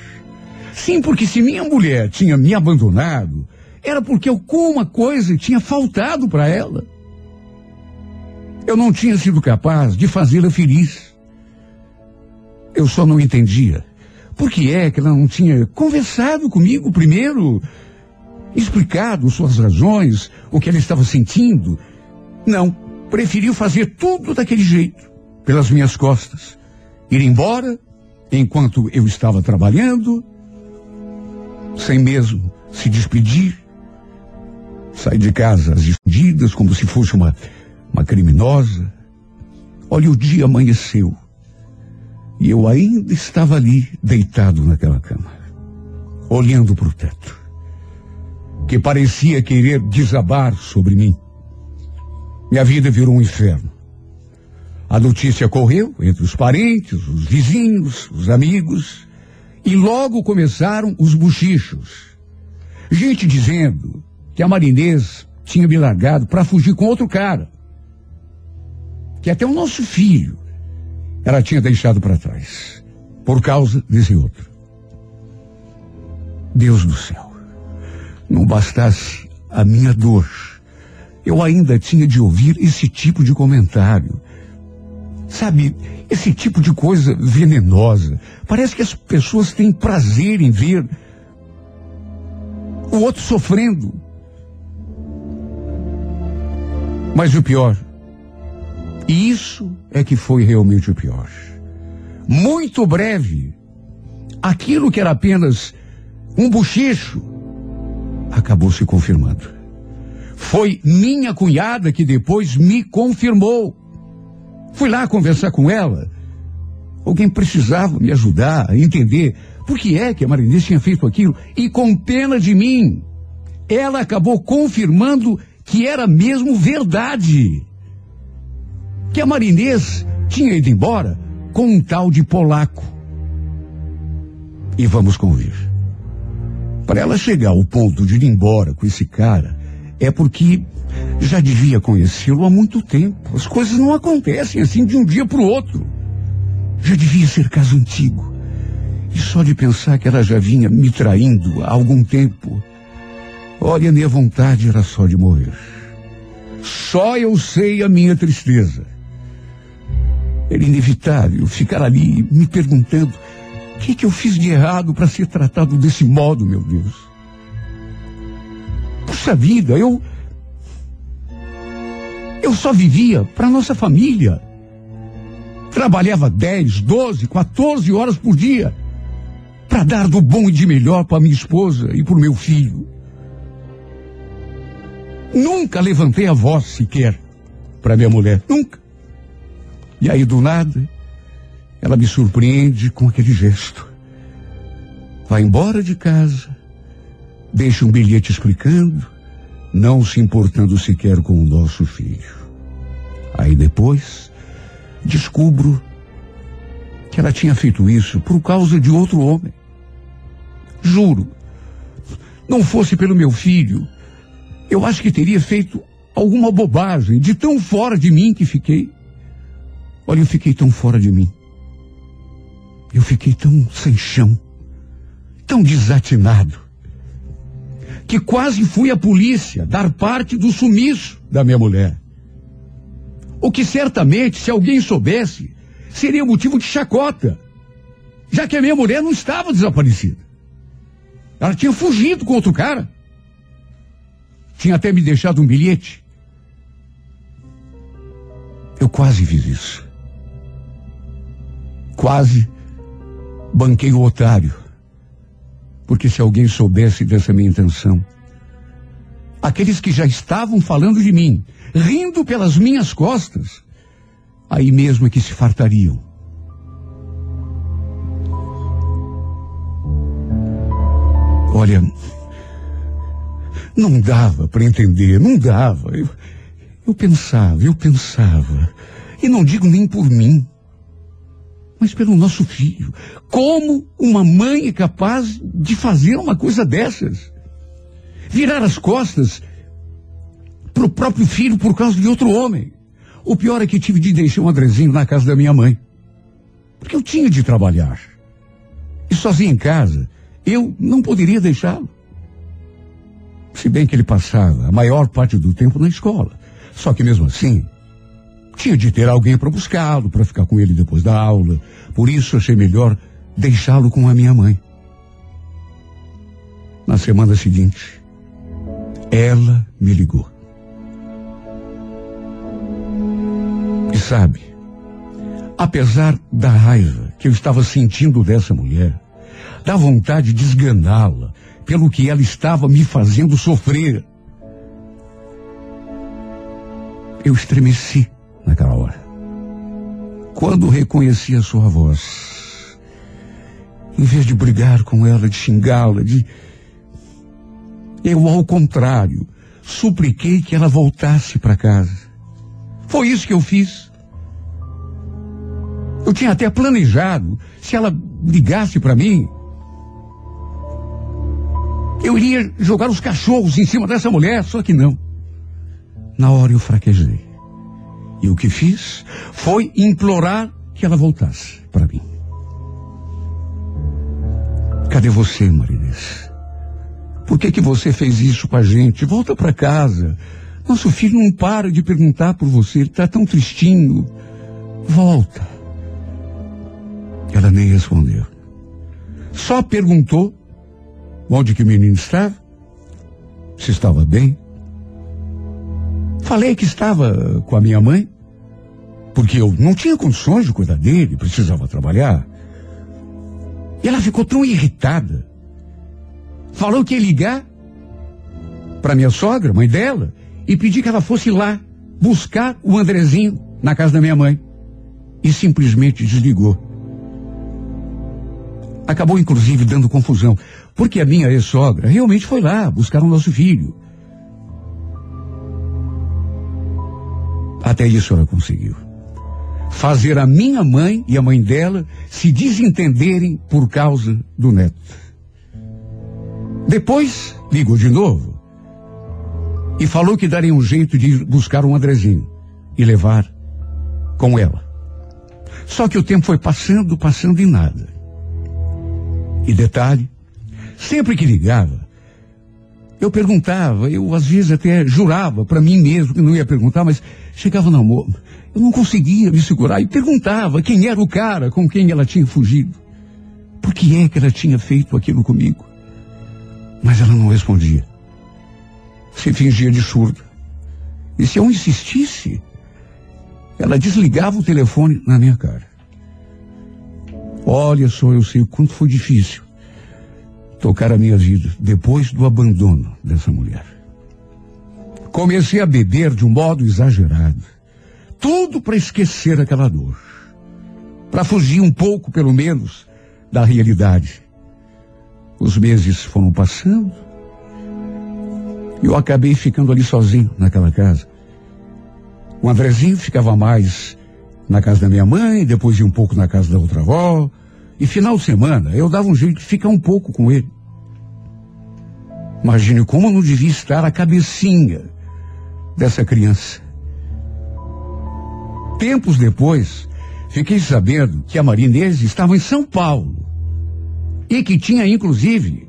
Sim, porque se minha mulher tinha me abandonado, era porque alguma coisa tinha faltado para ela. Eu não tinha sido capaz de fazê-la feliz. Eu só não entendia. Por que é que ela não tinha conversado comigo primeiro? Explicado suas razões, o que ela estava sentindo? Não. Preferiu fazer tudo daquele jeito, pelas minhas costas. Ir embora, enquanto eu estava trabalhando, sem mesmo se despedir. Sair de casa às escondidas, como se fosse uma uma criminosa. Olha, o dia amanheceu. E eu ainda estava ali, deitado naquela cama, olhando para o teto, que parecia querer desabar sobre mim. Minha vida virou um inferno. A notícia correu entre os parentes, os vizinhos, os amigos, e logo começaram os bochichos. Gente dizendo que a Marinês tinha me largado para fugir com outro cara que até o nosso filho ela tinha deixado para trás, por causa desse outro. Deus do céu, não bastasse a minha dor, eu ainda tinha de ouvir esse tipo de comentário. Sabe, esse tipo de coisa venenosa. Parece que as pessoas têm prazer em ver o outro sofrendo. Mas o pior e isso é que foi realmente o pior. Muito breve, aquilo que era apenas um bochicho acabou se confirmando. Foi minha cunhada que depois me confirmou. Fui lá conversar com ela. Alguém precisava me ajudar a entender por que é que a Marinice tinha feito aquilo. E com pena de mim, ela acabou confirmando que era mesmo verdade. Que a Marinês tinha ido embora com um tal de polaco. E vamos convir. Para ela chegar ao ponto de ir embora com esse cara, é porque já devia conhecê-lo há muito tempo. As coisas não acontecem assim de um dia para o outro. Já devia ser caso antigo. E só de pensar que ela já vinha me traindo há algum tempo. Olha, minha vontade era só de morrer. Só eu sei a minha tristeza. Era inevitável ficar ali me perguntando o que, que eu fiz de errado para ser tratado desse modo, meu Deus. Puxa vida, eu. Eu só vivia para nossa família. Trabalhava 10, 12, 14 horas por dia para dar do bom e de melhor para minha esposa e para o meu filho. Nunca levantei a voz sequer para minha mulher, nunca. E aí do nada, ela me surpreende com aquele gesto. Vai embora de casa, deixa um bilhete explicando, não se importando sequer com o nosso filho. Aí depois, descubro que ela tinha feito isso por causa de outro homem. Juro, não fosse pelo meu filho, eu acho que teria feito alguma bobagem de tão fora de mim que fiquei. Olha, eu fiquei tão fora de mim. Eu fiquei tão sem chão, tão desatinado, que quase fui à polícia dar parte do sumiço da minha mulher. O que certamente, se alguém soubesse, seria motivo de chacota, já que a minha mulher não estava desaparecida. Ela tinha fugido com outro cara. Tinha até me deixado um bilhete. Eu quase fiz isso. Quase banquei o otário. Porque se alguém soubesse dessa minha intenção, aqueles que já estavam falando de mim, rindo pelas minhas costas, aí mesmo é que se fartariam. Olha, não dava para entender, não dava. Eu, eu pensava, eu pensava. E não digo nem por mim, mas pelo nosso filho. Como uma mãe é capaz de fazer uma coisa dessas? Virar as costas para o próprio filho por causa de outro homem. O pior é que tive de deixar um Andrezinho na casa da minha mãe. Porque eu tinha de trabalhar. E sozinho em casa, eu não poderia deixá-lo. Se bem que ele passava a maior parte do tempo na escola. Só que mesmo assim, tinha de ter alguém para buscá-lo, para ficar com ele depois da aula. Por isso achei melhor deixá-lo com a minha mãe. Na semana seguinte, ela me ligou. E sabe, apesar da raiva que eu estava sentindo dessa mulher, da vontade de esganá-la pelo que ela estava me fazendo sofrer, eu estremeci naquela hora. Quando reconheci a sua voz, em vez de brigar com ela, de xingá-la, de. Eu, ao contrário, supliquei que ela voltasse para casa. Foi isso que eu fiz. Eu tinha até planejado, se ela ligasse para mim, eu iria jogar os cachorros em cima dessa mulher, só que não. Na hora eu fraquejei. E o que fiz foi implorar que ela voltasse para mim. Cadê você, Marinês? Por que que você fez isso com a gente? Volta para casa. Nosso filho não para de perguntar por você, ele está tão tristinho. Volta. Ela nem respondeu. Só perguntou onde que o menino estava, se estava bem. Falei que estava com a minha mãe, porque eu não tinha condições de cuidar dele, precisava trabalhar. E ela ficou tão irritada. Falou que ia ligar para minha sogra, mãe dela, e pedir que ela fosse lá buscar o Andrezinho na casa da minha mãe. E simplesmente desligou. Acabou inclusive dando confusão, porque a minha ex-sogra realmente foi lá buscar o nosso filho. Até isso ela conseguiu. Fazer a minha mãe e a mãe dela se desentenderem por causa do neto. Depois ligou de novo e falou que daria um jeito de buscar um Andrezinho e levar com ela. Só que o tempo foi passando, passando e nada. E detalhe, sempre que ligava, eu perguntava, eu às vezes até jurava para mim mesmo que não ia perguntar, mas chegava no amor, eu não conseguia me segurar e perguntava quem era o cara com quem ela tinha fugido. Por que é que ela tinha feito aquilo comigo? Mas ela não respondia. Se fingia de surda. E se eu insistisse, ela desligava o telefone na minha cara. Olha só, eu sei o quanto foi difícil tocar a minha vida depois do abandono dessa mulher. Comecei a beber de um modo exagerado. Tudo para esquecer aquela dor. Para fugir um pouco, pelo menos, da realidade. Os meses foram passando. E eu acabei ficando ali sozinho naquela casa. O Andrezinho ficava mais na casa da minha mãe, depois ia um pouco na casa da outra avó. E final de semana eu dava um jeito de ficar um pouco com ele. Imagine como não devia estar a cabecinha dessa criança. Tempos depois, fiquei sabendo que a Marinese estava em São Paulo e que tinha, inclusive,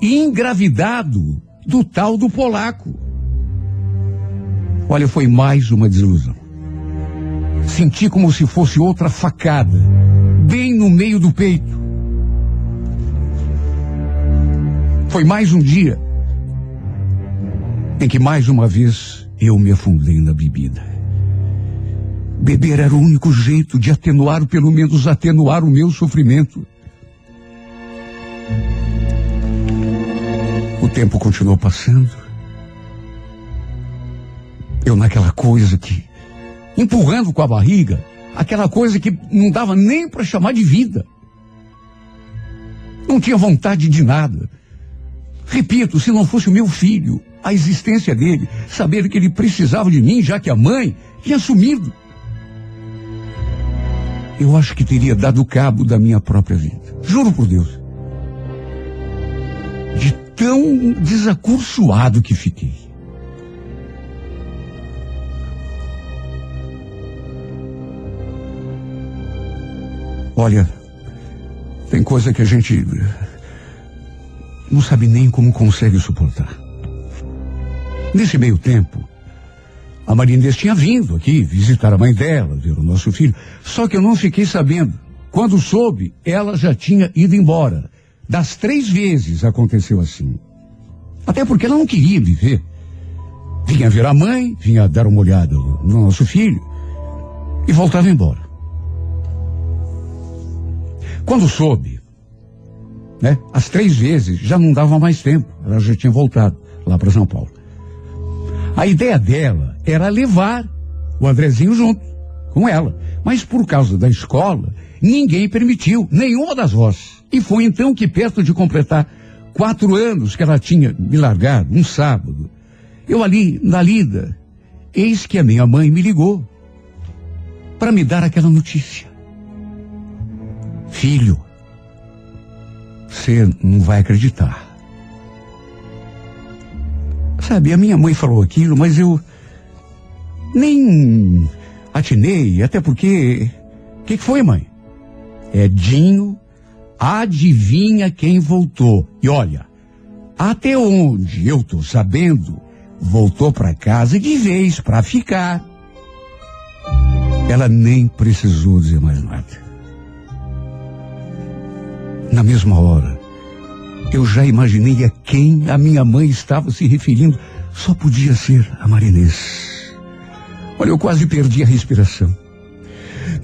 engravidado do tal do polaco. Olha, foi mais uma desilusão. Senti como se fosse outra facada, no meio do peito. Foi mais um dia em que mais uma vez eu me afundei na bebida. Beber era o único jeito de atenuar, pelo menos atenuar o meu sofrimento. O tempo continuou passando. Eu naquela coisa que, empurrando com a barriga, aquela coisa que não dava nem para chamar de vida. Não tinha vontade de nada. Repito, se não fosse o meu filho, a existência dele, saber que ele precisava de mim, já que a mãe tinha sumido. Eu acho que teria dado cabo da minha própria vida. Juro por Deus. De tão desacursoado que fiquei. Olha, tem coisa que a gente não sabe nem como consegue suportar. Nesse meio tempo, a Marinês tinha vindo aqui visitar a mãe dela, ver o nosso filho. Só que eu não fiquei sabendo. Quando soube, ela já tinha ido embora. Das três vezes aconteceu assim. Até porque ela não queria me ver. Vinha ver a mãe, vinha dar uma olhada no nosso filho e voltava embora. Quando soube, né, as três vezes já não dava mais tempo. Ela já tinha voltado lá para São Paulo. A ideia dela era levar o Andrezinho junto com ela. Mas por causa da escola, ninguém permitiu, nenhuma das vozes. E foi então que, perto de completar quatro anos que ela tinha me largado, um sábado, eu ali, na lida, eis que a minha mãe me ligou para me dar aquela notícia. Filho, você não vai acreditar. Sabe, a minha mãe falou aquilo, mas eu nem atinei, até porque. O que, que foi, mãe? Edinho, adivinha quem voltou. E olha, até onde eu tô sabendo, voltou para casa de vez para ficar. Ela nem precisou dizer mais nada. Na mesma hora, eu já imaginei a quem a minha mãe estava se referindo. Só podia ser a Marinês. Olha, eu quase perdi a respiração.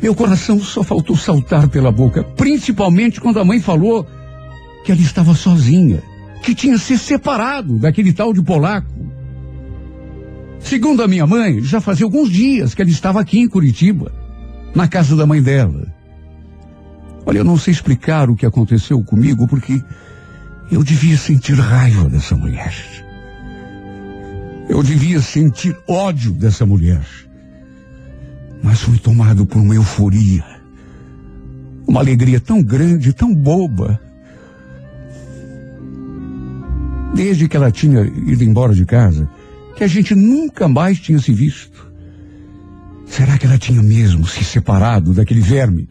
Meu coração só faltou saltar pela boca, principalmente quando a mãe falou que ela estava sozinha, que tinha se separado daquele tal de polaco. Segundo a minha mãe, já fazia alguns dias que ela estava aqui em Curitiba, na casa da mãe dela. Olha, eu não sei explicar o que aconteceu comigo, porque eu devia sentir raiva dessa mulher. Eu devia sentir ódio dessa mulher. Mas fui tomado por uma euforia. Uma alegria tão grande, tão boba. Desde que ela tinha ido embora de casa, que a gente nunca mais tinha se visto. Será que ela tinha mesmo se separado daquele verme?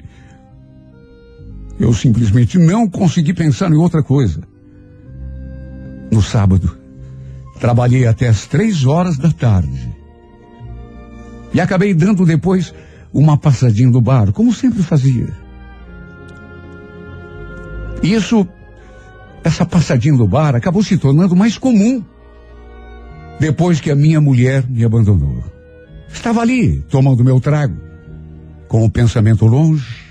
Eu simplesmente não consegui pensar em outra coisa. No sábado, trabalhei até as três horas da tarde. E acabei dando depois uma passadinha no bar, como sempre fazia. Isso, essa passadinha no bar acabou se tornando mais comum depois que a minha mulher me abandonou. Estava ali, tomando meu trago, com o pensamento longe,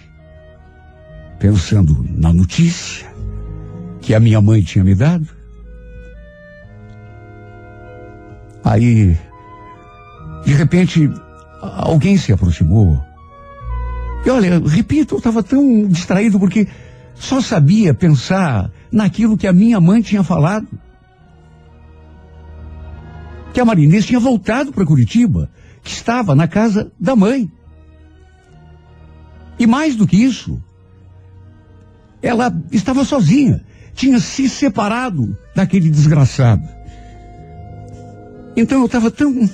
pensando na notícia que a minha mãe tinha me dado. Aí, de repente, alguém se aproximou. E olha, repito, eu estava tão distraído porque só sabia pensar naquilo que a minha mãe tinha falado. Que a Marinês tinha voltado para Curitiba, que estava na casa da mãe. E mais do que isso, ela estava sozinha, tinha se separado daquele desgraçado. Então eu estava tão.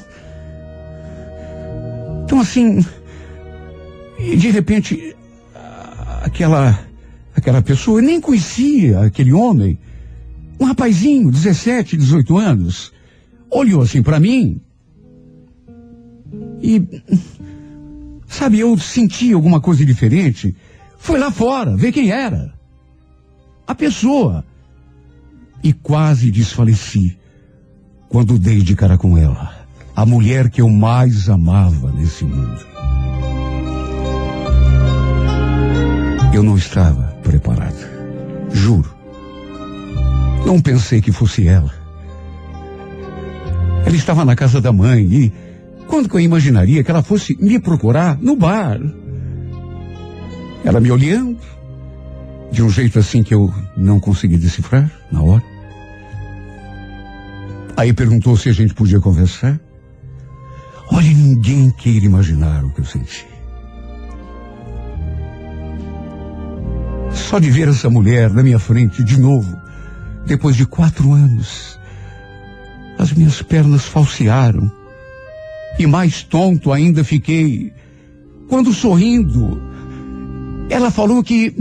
tão assim. E de repente, aquela. aquela pessoa, eu nem conhecia aquele homem, um rapazinho, 17, 18 anos, olhou assim para mim e. Sabe, eu senti alguma coisa diferente. Foi lá fora, ver quem era. A pessoa. E quase desfaleci quando dei de cara com ela. A mulher que eu mais amava nesse mundo. Eu não estava preparado. Juro. Não pensei que fosse ela. Ela estava na casa da mãe e quando que eu imaginaria que ela fosse me procurar no bar? Ela me olhando, de um jeito assim que eu não consegui decifrar na hora. Aí perguntou se a gente podia conversar. Olha, ninguém queira imaginar o que eu senti. Só de ver essa mulher na minha frente de novo, depois de quatro anos, as minhas pernas falsearam. E mais tonto ainda fiquei quando sorrindo, ela falou que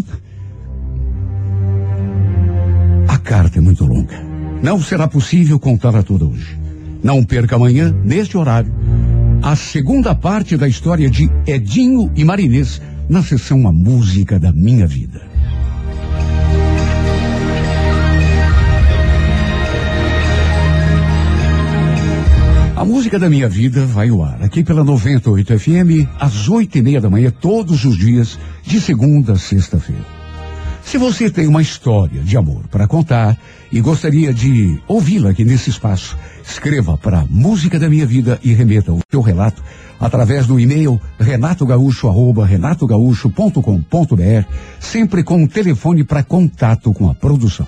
a carta é muito longa. Não será possível contá-la toda hoje. Não perca amanhã, neste horário, a segunda parte da história de Edinho e Marinês na sessão A Música da Minha Vida. A música da minha vida vai ao ar aqui pela 98 FM às oito e meia da manhã todos os dias de segunda a sexta-feira. Se você tem uma história de amor para contar e gostaria de ouvi-la aqui nesse espaço, escreva para Música da Minha Vida e remeta o seu relato através do e-mail renatogaúcho@renatogaúcho.com.br, sempre com o telefone para contato com a produção.